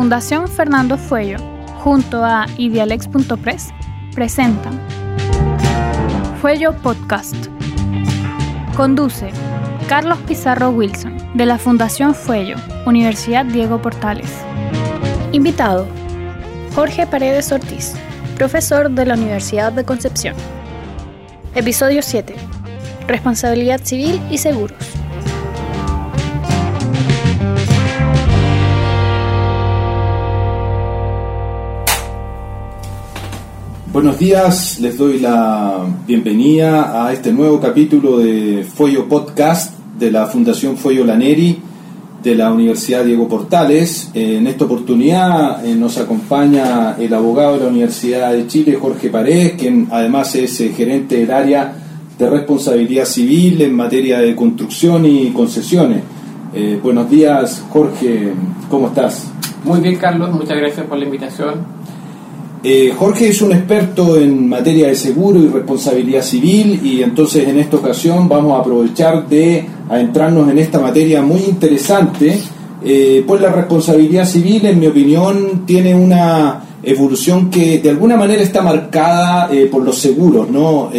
Fundación Fernando Fuello, junto a idealex.press, presentan Fuello Podcast. Conduce Carlos Pizarro Wilson, de la Fundación Fuello, Universidad Diego Portales. Invitado, Jorge Paredes Ortiz, profesor de la Universidad de Concepción. Episodio 7. Responsabilidad civil y seguros. Buenos días, les doy la bienvenida a este nuevo capítulo de Fuello Podcast de la Fundación Fuello Laneri de la Universidad Diego Portales. En esta oportunidad eh, nos acompaña el abogado de la Universidad de Chile, Jorge Paredes, quien además es eh, gerente del área de responsabilidad civil en materia de construcción y concesiones. Eh, buenos días, Jorge, ¿cómo estás? Muy bien, Carlos, muchas gracias por la invitación. Eh, Jorge es un experto en materia de seguro y responsabilidad civil y entonces en esta ocasión vamos a aprovechar de adentrarnos en esta materia muy interesante, eh, pues la responsabilidad civil, en mi opinión, tiene una evolución que de alguna manera está marcada eh, por los seguros, ¿no?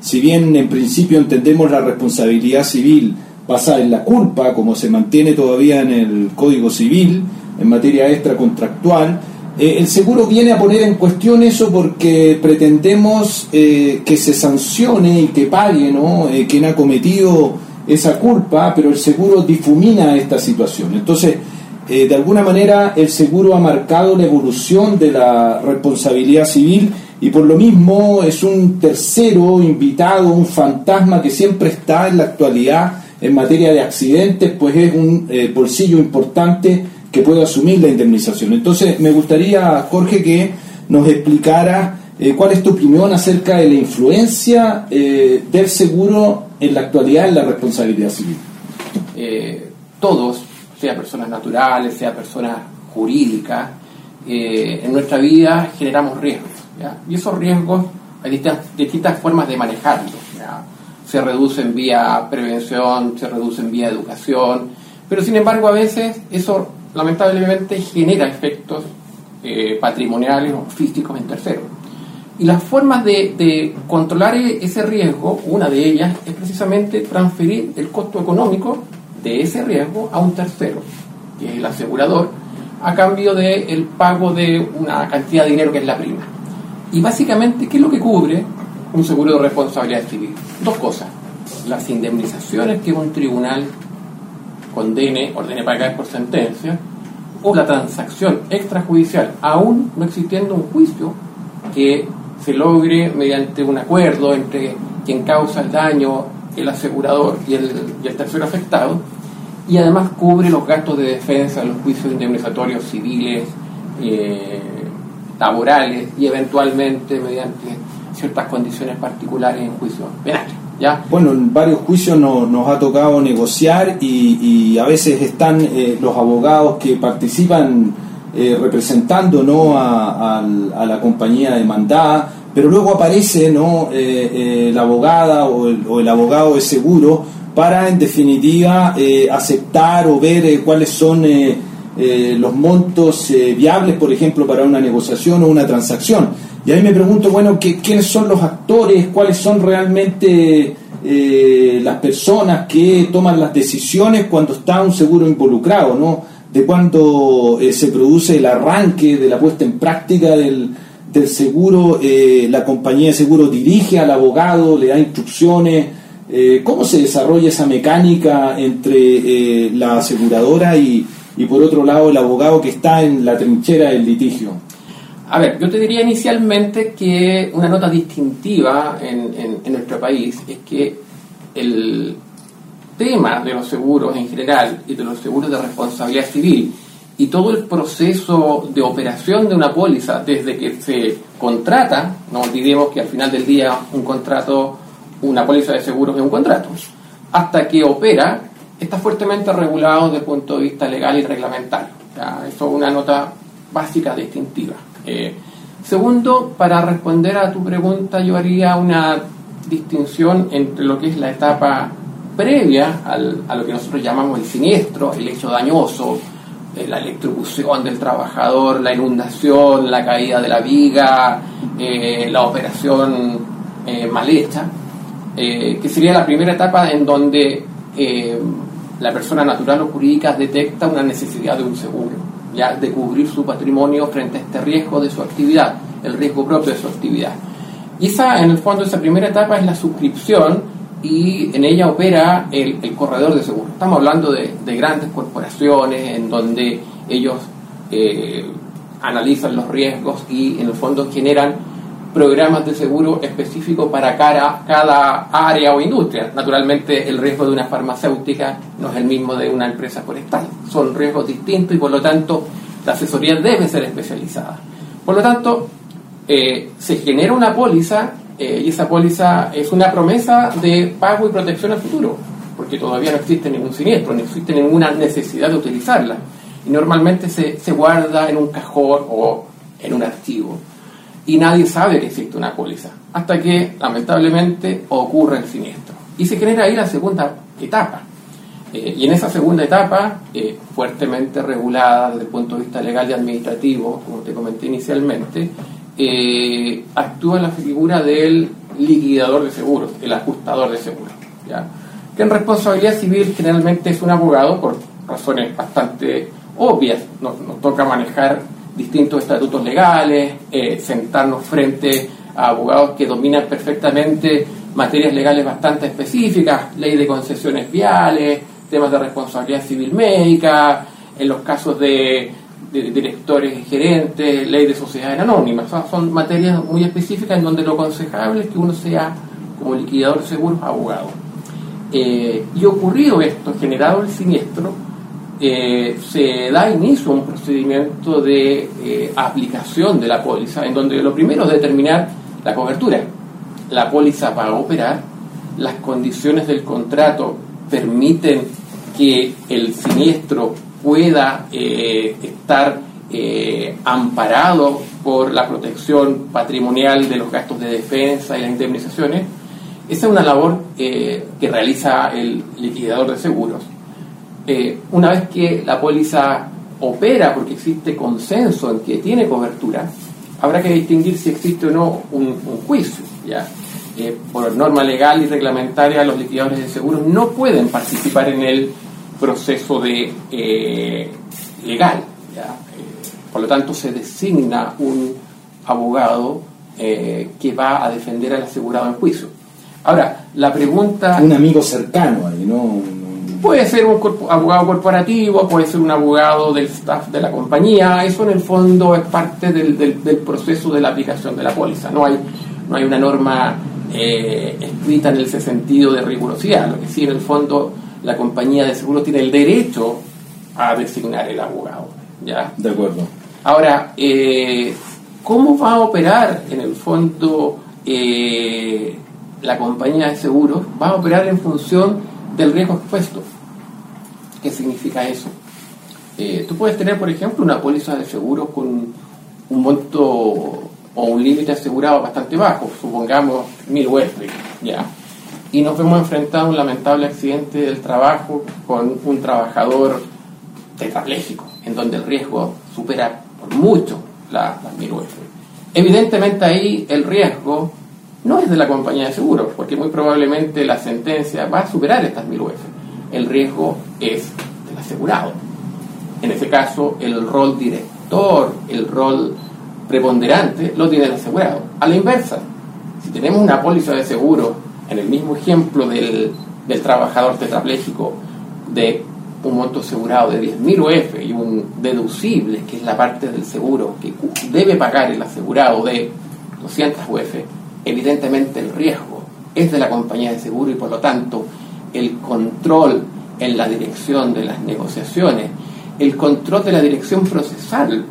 si bien en principio entendemos la responsabilidad civil basada en la culpa, como se mantiene todavía en el Código Civil, en materia extracontractual, eh, el seguro viene a poner en cuestión eso porque pretendemos eh, que se sancione y que pague ¿no? Eh, quien ha cometido esa culpa, pero el seguro difumina esta situación. Entonces, de alguna manera, el seguro ha marcado la evolución de la responsabilidad civil y por lo mismo es un tercero invitado, un fantasma que siempre está en la actualidad en materia de accidentes, pues es un bolsillo importante que pueda asumir la indemnización. Entonces, me gustaría, Jorge, que nos explicara eh, cuál es tu opinión acerca de la influencia eh, del seguro en la actualidad en la responsabilidad civil. Eh, todos, sea personas naturales, sea personas jurídicas, en nuestra vida generamos riesgos. Y esos riesgos hay distintas, formas de manejarlos. Se reducen vía prevención, se reducen vía educación, pero sin embargo a veces eso lamentablemente genera efectos eh, patrimoniales o físicos en terceros. Y las formas de, controlar e-, ese riesgo, una de ellas es precisamente transferir el costo económico de ese riesgo a un tercero, que es el asegurador, a cambio del el pago de una cantidad de dinero que es la prima. Y básicamente, ¿qué es lo que cubre un seguro de responsabilidad civil? Dos cosas. Las indemnizaciones que un tribunal condene, ordene pagar por sentencia, o la transacción extrajudicial, aún no existiendo un juicio que se logre mediante un acuerdo entre quien causa el daño, el asegurador y el, tercero afectado, y además cubre los gastos de defensa, los juicios indemnizatorios civiles, eh, laborales y eventualmente mediante ciertas condiciones particulares en juicios penales. Bueno, en varios juicios nos ha tocado negociar y, a veces están eh, los abogados que participan eh, representando ¿no? a, la compañía demandada, pero luego aparece ¿no? Eh, la abogada o el, abogado de seguro para en definitiva aceptar o ver cuáles son los montos viables, por ejemplo, para una negociación o una transacción. Y ahí me pregunto, bueno, ¿quiénes son los actores? ¿Cuáles son realmente eh, las personas que toman las decisiones cuando está un seguro involucrado, ¿no? De cuando eh, se produce el arranque de la puesta en práctica del, del seguro, eh, la compañía de seguro dirige al abogado, le da instrucciones. ¿Cómo se desarrolla esa mecánica entre la aseguradora y, y, por otro lado, el abogado que está en la trinchera del litigio? A ver, yo te diría inicialmente que una nota distintiva en, nuestro país es que el tema de los seguros en general y de los seguros de responsabilidad civil y todo el proceso de operación de una póliza desde que se contrata, no olvidemos que al final del día un contrato, una póliza de seguros es un contrato, hasta que opera, está fuertemente regulado desde el punto de vista legal y reglamentario. Eso es una nota básica distintiva. Eh, segundo, para responder a tu pregunta, yo haría una distinción entre lo que es la etapa previa a lo que nosotros llamamos el siniestro, el hecho dañoso eh, la electrocución del trabajador, la inundación, la caída de la viga, eh, la operación mal hecha, que sería la primera etapa en donde la persona natural o jurídica detecta una necesidad de un seguro, ya de cubrir su patrimonio frente a este riesgo de su actividad, el riesgo propio de su actividad. Y esa, en el fondo, esa primera etapa es la suscripción y en ella opera el, corredor de seguro. Estamos hablando de, grandes corporaciones en donde ellos eh, analizan los riesgos y en el fondo generan programas de seguro específicos para cada, área o industria. Naturalmente el riesgo de una farmacéutica no es el mismo de una empresa forestal. Son riesgos distintos y por lo tanto la asesoría debe ser especializada. Por lo tanto, eh, se genera una póliza eh, y esa póliza es una promesa de pago y protección al futuro, porque todavía no existe ningún siniestro, no existe ninguna necesidad de utilizarla. Y normalmente se guarda en un cajón o en un archivo. Y nadie sabe que existe una póliza, hasta que lamentablemente ocurre el siniestro. Y se genera ahí la segunda etapa. Eh, y en esa segunda etapa, eh, fuertemente regulada desde el punto de vista legal y administrativo, como te comenté inicialmente, eh, actúa la figura del liquidador de seguros, el ajustador de seguros, ¿ya? que en responsabilidad civil generalmente es un abogado por razones bastante obvias, nos, toca manejar distintos estatutos legales, eh, sentarnos frente a abogados que dominan perfectamente materias legales bastante específicas, ley de concesiones viales, temas de responsabilidad civil médica, en los casos de de directores y gerentes, ley de sociedades anónimas. son materias muy específicas en donde lo aconsejable es que uno sea, como liquidador de seguros, abogado. Eh, y ocurrido esto, generado el siniestro, eh, se da inicio a un procedimiento de eh, aplicación de la póliza, en donde lo primero es determinar la cobertura. La póliza va a operar, las condiciones del contrato permiten que el siniestro pueda eh, estar amparado por la protección patrimonial de los gastos de defensa y las indemnizaciones, esa es una labor que realiza el liquidador de seguros. Una vez que la póliza opera porque existe consenso en que tiene cobertura, habrá que distinguir si existe o no un, juicio. ¿ya? por norma legal y reglamentaria, los liquidadores de seguros no pueden participar en el proceso de eh, legal. Eh, por lo tanto, se designa un abogado eh, que va a defender al asegurado en juicio. Ahora, la pregunta... Un amigo cercano ahí, ¿no? Puede ser un abogado corporativo, puede ser un abogado del staff de la compañía, eso en el fondo es parte del, del, proceso de la aplicación de la póliza. No hay, no hay una norma escrita en ese sentido de rigurosidad, lo que sí en el fondo la compañía de seguros tiene el derecho a designar el abogado. ¿ya? De acuerdo. Ahora, eh, ¿cómo va a operar en el fondo eh, la compañía de seguros? Va a operar en función del riesgo expuesto. ¿Qué significa eso? Eh, tú puedes tener, por ejemplo, una póliza de seguros con un monto o un límite asegurado bastante bajo, supongamos mil USD, ¿ya? y nos vemos enfrentados a un lamentable accidente del trabajo con un trabajador tetrapléjico, en donde el riesgo supera por mucho las la 1000 UF. Evidentemente ahí el riesgo no es de la compañía de seguros, porque muy probablemente la sentencia va a superar estas 1000 UF. El riesgo es del asegurado. En ese caso, el rol director, el rol preponderante, lo tiene el asegurado. A la inversa, si tenemos una póliza de seguro en el mismo ejemplo del, del trabajador tetrapléjico de un monto asegurado de 10.000 UF y un deducible, que es la parte del seguro que debe pagar el asegurado de 200 UF, evidentemente el riesgo es de la compañía de seguro y por lo tanto el control en la dirección de las negociaciones, el control de la dirección procesal,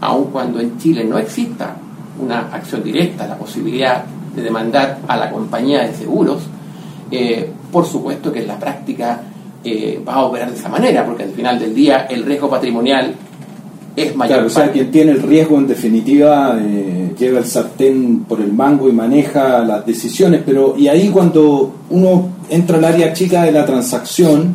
aun cuando en Chile no exista una acción directa, la posibilidad de demandar a la compañía de seguros, eh, por supuesto que en la práctica eh, va a operar de esa manera, porque al final del día el riesgo patrimonial es mayor. Claro, o sea, quien tiene el riesgo en definitiva lleva el sartén por el mango y maneja las decisiones, pero y ahí cuando uno entra al área chica de la transacción,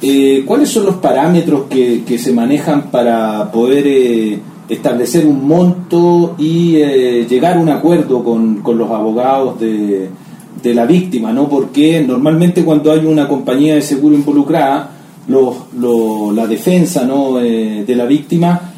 eh, ¿cuáles son los parámetros que, que se manejan para poder eh, establecer un monto y eh, llegar a un acuerdo con, con los abogados de, de, la víctima? ¿no? Porque normalmente cuando hay una compañía de seguro involucrada, los, la defensa ¿no? de la víctima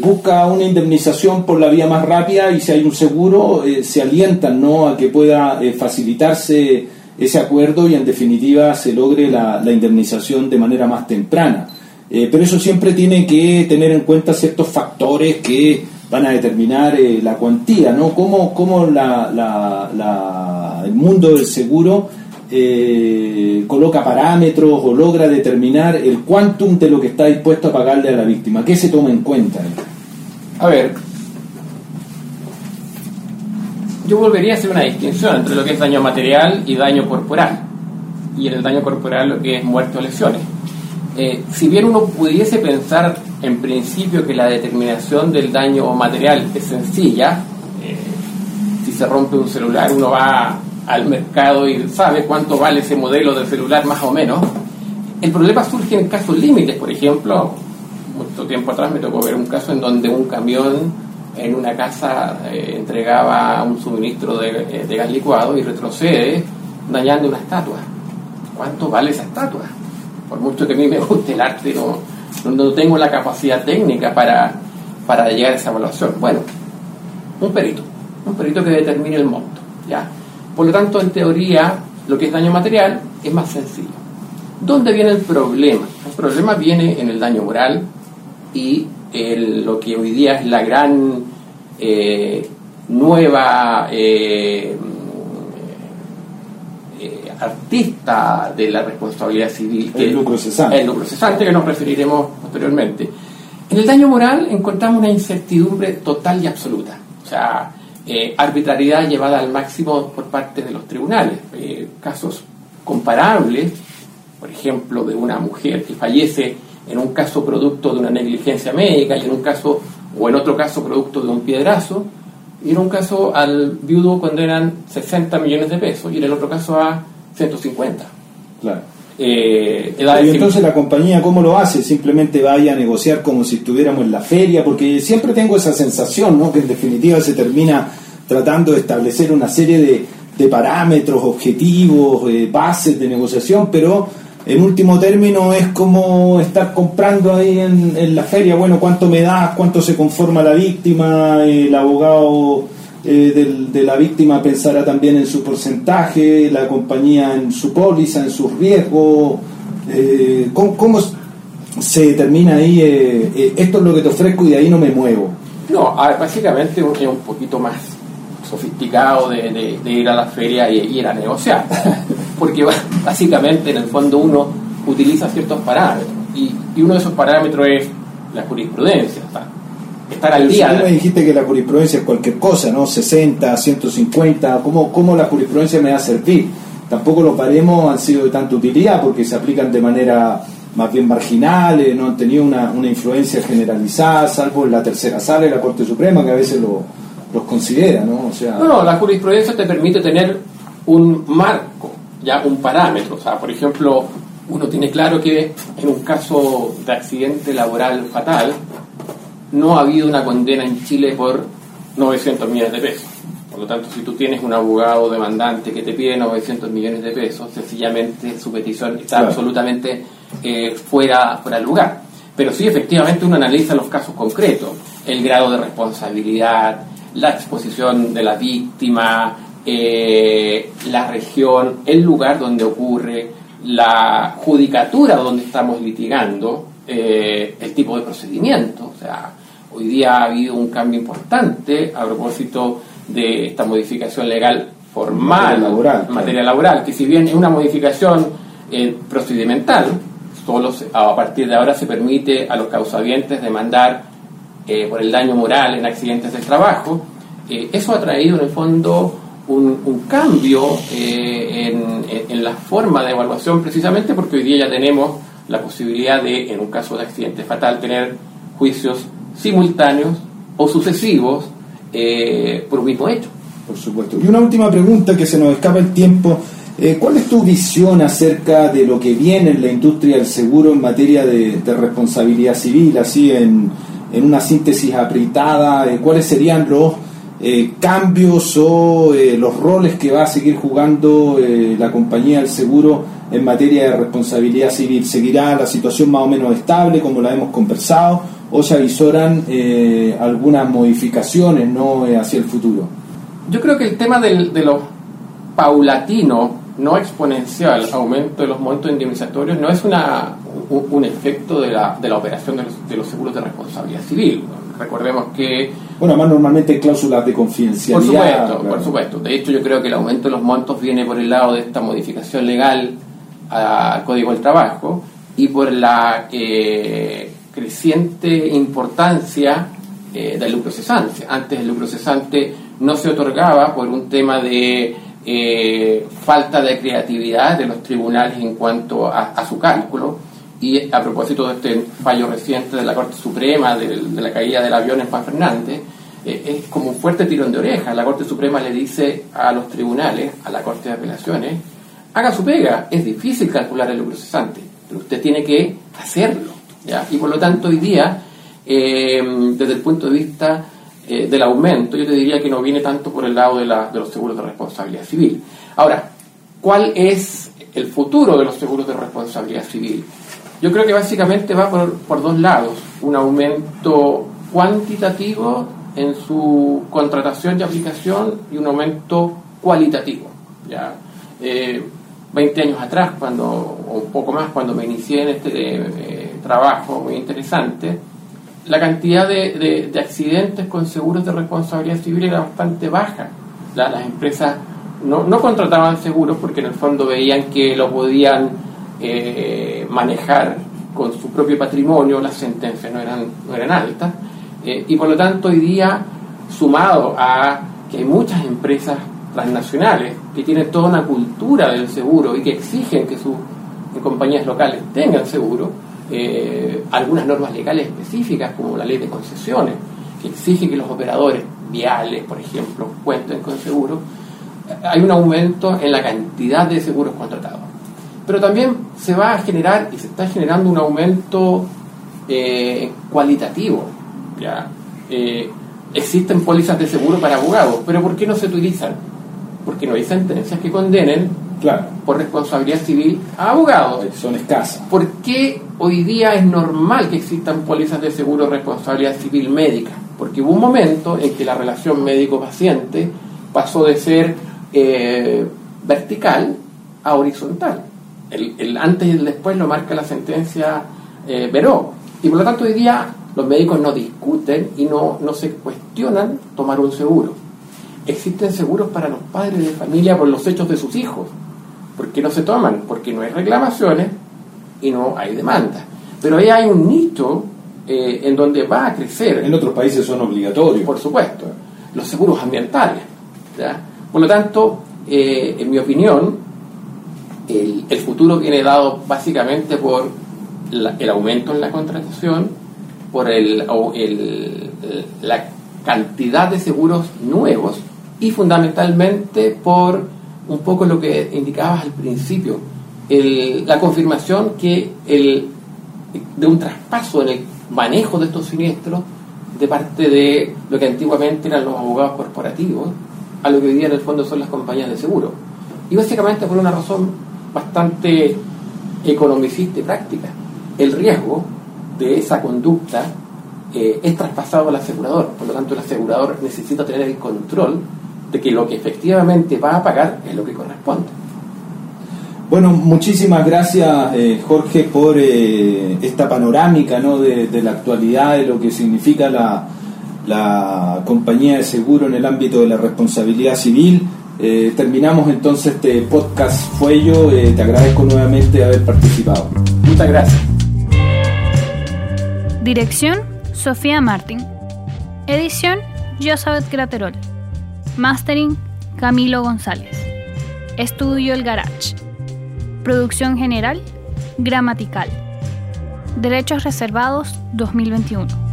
busca una indemnización por la vía más rápida y si hay un seguro se alientan ¿no? a que pueda facilitarse ese acuerdo y en definitiva se logre la, indemnización de manera más temprana. Eh, pero eso siempre tiene que tener en cuenta ciertos factores que van a determinar eh, la cuantía, ¿no? Cómo, cómo la, el mundo del seguro eh, coloca parámetros o logra determinar el quantum de lo que está dispuesto a pagarle a la víctima. ¿Qué se toma en cuenta? A ver, yo volvería a hacer una distinción entre lo que es daño material y daño corporal. Y en el daño corporal lo que es muerte o lesiones. Eh, si bien uno pudiese pensar en principio que la determinación del daño material es sencilla, eh, si se rompe un celular uno va al mercado y sabe cuánto vale ese modelo de celular más o menos, el problema surge en casos límites, por ejemplo, mucho tiempo atrás me tocó ver un caso en donde un camión en una casa eh, entregaba un suministro eh, de, gas licuado y retrocede dañando una estatua. ¿Cuánto vale esa estatua? Por mucho que a mí me guste el arte, no, no, tengo la capacidad técnica para, para llegar a esa evaluación. Bueno, un perito, un perito que determine el monto. ¿ya? Por lo tanto, en teoría, lo que es daño material es más sencillo. ¿Dónde viene el problema? El problema viene en el daño moral y lo que hoy día es la gran eh, nueva eh, eh, artista de la responsabilidad civil, que el lucro cesante. El lucro cesante, que nos referiremos posteriormente. En el daño moral encontramos una incertidumbre total y absoluta. O sea, arbitrariedad llevada al máximo por parte de los tribunales. casos comparables, por ejemplo, de una mujer que fallece en un caso producto de una negligencia médica y en un caso, o en otro caso producto de un piedrazo, y en un caso al viudo condenan 60 millones de pesos y en el otro caso a 150. Claro. Eh, y entonces la compañía, ¿cómo lo hace? Simplemente vaya a negociar como si estuviéramos en la feria, porque siempre tengo esa sensación, ¿no? Que en definitiva se termina tratando de establecer una serie de, de parámetros, objetivos, eh, bases de negociación, pero en último término es como estar comprando ahí en, la feria, bueno, cuánto me das, cuánto se conforma la víctima, el abogado eh, de la víctima pensará también en su porcentaje, la compañía en su póliza, en sus riesgos, eh, ¿cómo, se determina ahí, eh, esto es lo que te ofrezco y de ahí no me muevo? No, básicamente es un poquito más sofisticado de, ir a la feria y ir a negociar. Porque básicamente en el fondo uno utiliza ciertos parámetros y, uno de esos parámetros es la jurisprudencia. Estar al día. Si me dijiste que la jurisprudencia es cualquier cosa, ¿no? 60, 150, ¿cómo, cómo la jurisprudencia me va a servir? Tampoco los paremos han sido de tanta utilidad porque se aplican de manera más bien marginales, no han tenido una, una influencia generalizada, salvo en la tercera sala de la Corte Suprema, que a veces lo, los considera, ¿no? O sea, no, no, la jurisprudencia te permite tener un marco, ya un parámetro. O sea, por ejemplo, uno tiene claro que en un caso de accidente laboral fatal no ha habido una condena en Chile por 900 millones de pesos. Por lo tanto, si tú tienes un abogado demandante que te pide 900 millones de pesos, sencillamente su petición está absolutamente eh, fuera, fuera de lugar. Pero sí, efectivamente, uno analiza los casos concretos, el grado de responsabilidad, la exposición de la víctima, eh, la región, el lugar donde ocurre, la judicatura donde estamos litigando, eh, el tipo de procedimiento. O sea, hoy día ha habido un cambio importante a propósito de esta modificación legal formal, laboral, materia laboral, que si bien es una modificación eh, procedimental, solo a partir de ahora se permite a los causavientes demandar eh, por el daño moral en accidentes del trabajo, eh, eso ha traído en el fondo un, cambio eh, en, la forma de evaluación precisamente porque hoy día ya tenemos la posibilidad de, en un caso de accidente fatal, tener juicios simultáneos o sucesivos por un mismo hecho. Por supuesto. Y una última pregunta que se nos escapa el tiempo. Eh, ¿Cuál es tu visión acerca de lo que viene en la industria del seguro en materia de, responsabilidad civil, así en, una síntesis apretada? Eh, ¿Cuáles serían los eh, cambios o los roles que va a seguir jugando la compañía del seguro en materia de responsabilidad civil? ¿Seguirá la situación más o menos estable como la hemos conversado o se avisoran algunas modificaciones ¿no? hacia el futuro? Yo creo que el tema del, de los paulatino no exponencial aumento de los montos indemnizatorios no es una, un, efecto de la, de la operación de los, de los, seguros de responsabilidad civil. Recordemos que... Bueno, más normalmente hay cláusulas de confidencialidad. Por supuesto, por supuesto. De hecho, yo creo que el aumento de los montos viene por el lado de esta modificación legal al Código del Trabajo y por la eh, creciente importancia eh, del lucro cesante. Antes el lucro cesante no se otorgaba por un tema de eh, falta de creatividad de los tribunales en cuanto a, su cálculo. Y a propósito de este fallo reciente de la Corte Suprema, de, la caída del avión en Juan Fernández, eh, es como un fuerte tirón de oreja. La Corte Suprema le dice a los tribunales, a la Corte de Apelaciones, haga su pega, es difícil calcular el lucro cesante, pero usted tiene que hacerlo. ¿ya? Y por lo tanto hoy día, eh, desde el punto de vista eh, del aumento, yo te diría que no viene tanto por el lado de, los seguros de responsabilidad civil. Ahora, ¿cuál es el futuro de los seguros de responsabilidad civil? Yo creo que básicamente va por, dos lados. Un aumento cuantitativo en su contratación y aplicación y un aumento cualitativo. ¿ya? 20 eh, años atrás, cuando, o un poco más, cuando me inicié en este eh, trabajo muy interesante, la cantidad de, accidentes con seguros de responsabilidad civil era bastante baja. las empresas no, contrataban seguros porque en el fondo veían que lo podían eh, manejar con su propio patrimonio, las sentencias no eran, no eran altas, eh, y por lo tanto hoy día, sumado a que hay muchas empresas transnacionales que tienen toda una cultura del seguro y que exigen que sus compañías locales tengan seguro, eh, algunas normas legales específicas, como la ley de concesiones, que exige que los operadores viales, por ejemplo, cuenten con seguros, hay un aumento en la cantidad de seguros contratados. Pero también se va a generar y se está generando un aumento eh, cualitativo. ¿ya? Eh, existen pólizas de seguro para abogados, pero ¿por qué no se utilizan? Porque no hay sentencias que condenen claro. por responsabilidad civil a abogados. Son escasas. ¿Por qué hoy día es normal que existan pólizas de seguro responsabilidad civil médica? Porque hubo un momento en que la relación médico-paciente pasó de ser eh, vertical a horizontal. El, antes y el después lo marca la sentencia eh, Veró. Y por lo tanto hoy día los médicos no discuten y no, no se cuestionan tomar un seguro. Existen seguros para los padres de familia por los hechos de sus hijos ¿Por qué no se toman? Porque no hay reclamaciones y no hay demanda. Pero ahí hay un nicho eh, en donde va a crecer. En otros países son obligatorios. Por supuesto. Los seguros ambientales. Por lo tanto, eh, en mi opinión, el, futuro viene dado básicamente por el aumento en la contratación, por el, la cantidad de seguros nuevos y fundamentalmente por un poco lo que indicabas al principio, la confirmación que el, de un traspaso en el manejo de estos siniestros de parte de lo que antiguamente eran los abogados corporativos a lo que hoy día en el fondo son las compañías de seguro. Y básicamente por una razón bastante economicista y práctica. El riesgo de esa conducta eh, es traspasado al asegurador, por lo tanto el asegurador necesita tener el control de que lo que efectivamente va a pagar es lo que corresponde. Bueno, muchísimas gracias eh, Jorge por eh, esta panorámica ¿no? de, la actualidad, de lo que significa la, la, compañía de seguro en el ámbito de la responsabilidad civil. Eh, terminamos entonces este podcast Fuello, te agradezco nuevamente haber participado. Muchas gracias. Dirección, Sofía Martín. Edición, Josabeth Graterol. Mastering Camilo González. Estudio El Garage. Producción general Gramatical. Derechos reservados 2021.